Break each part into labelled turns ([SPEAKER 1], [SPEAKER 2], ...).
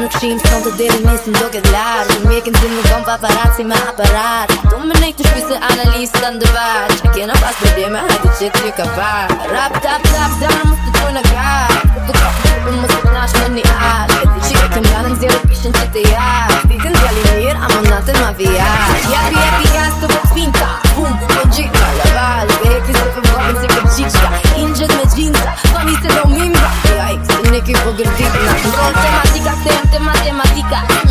[SPEAKER 1] nuk shim Son të deri nisë në doke t'larë Që mjekin ti më kom paparazzi aparat. Do me nejtë të shpise analista në dëvar Që kena pas probleme, hajtë që t'ju ka par Rap, tap, tap, dana më të tojnë a gar Këtë kopë të për më së të nash me një ar E që ke kem ganën zero pishin që të jar Ditën djali mirë, ama natën ma vijar Japi, japi, jas të vëtë finta Bum, po gjitha, laval Beki se për bobin si për qiqka Injët me gjinca, fami se do Like, them matemática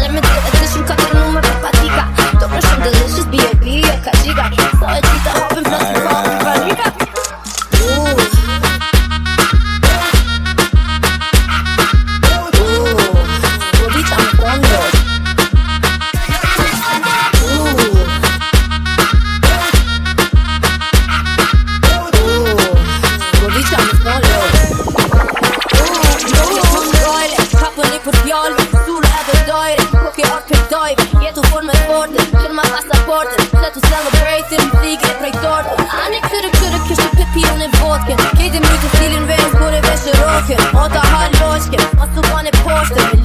[SPEAKER 1] ma pasaportem Dla tu celebrating fliget prej tortën Ani kërë kërë kështë për pillën e vodken Kejtë mjë të stilin verës bërë e veshë roken O ta haloqke, o su ka në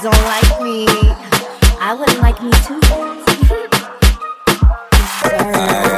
[SPEAKER 1] niggas don't like me, I wouldn't like me too. Sorry.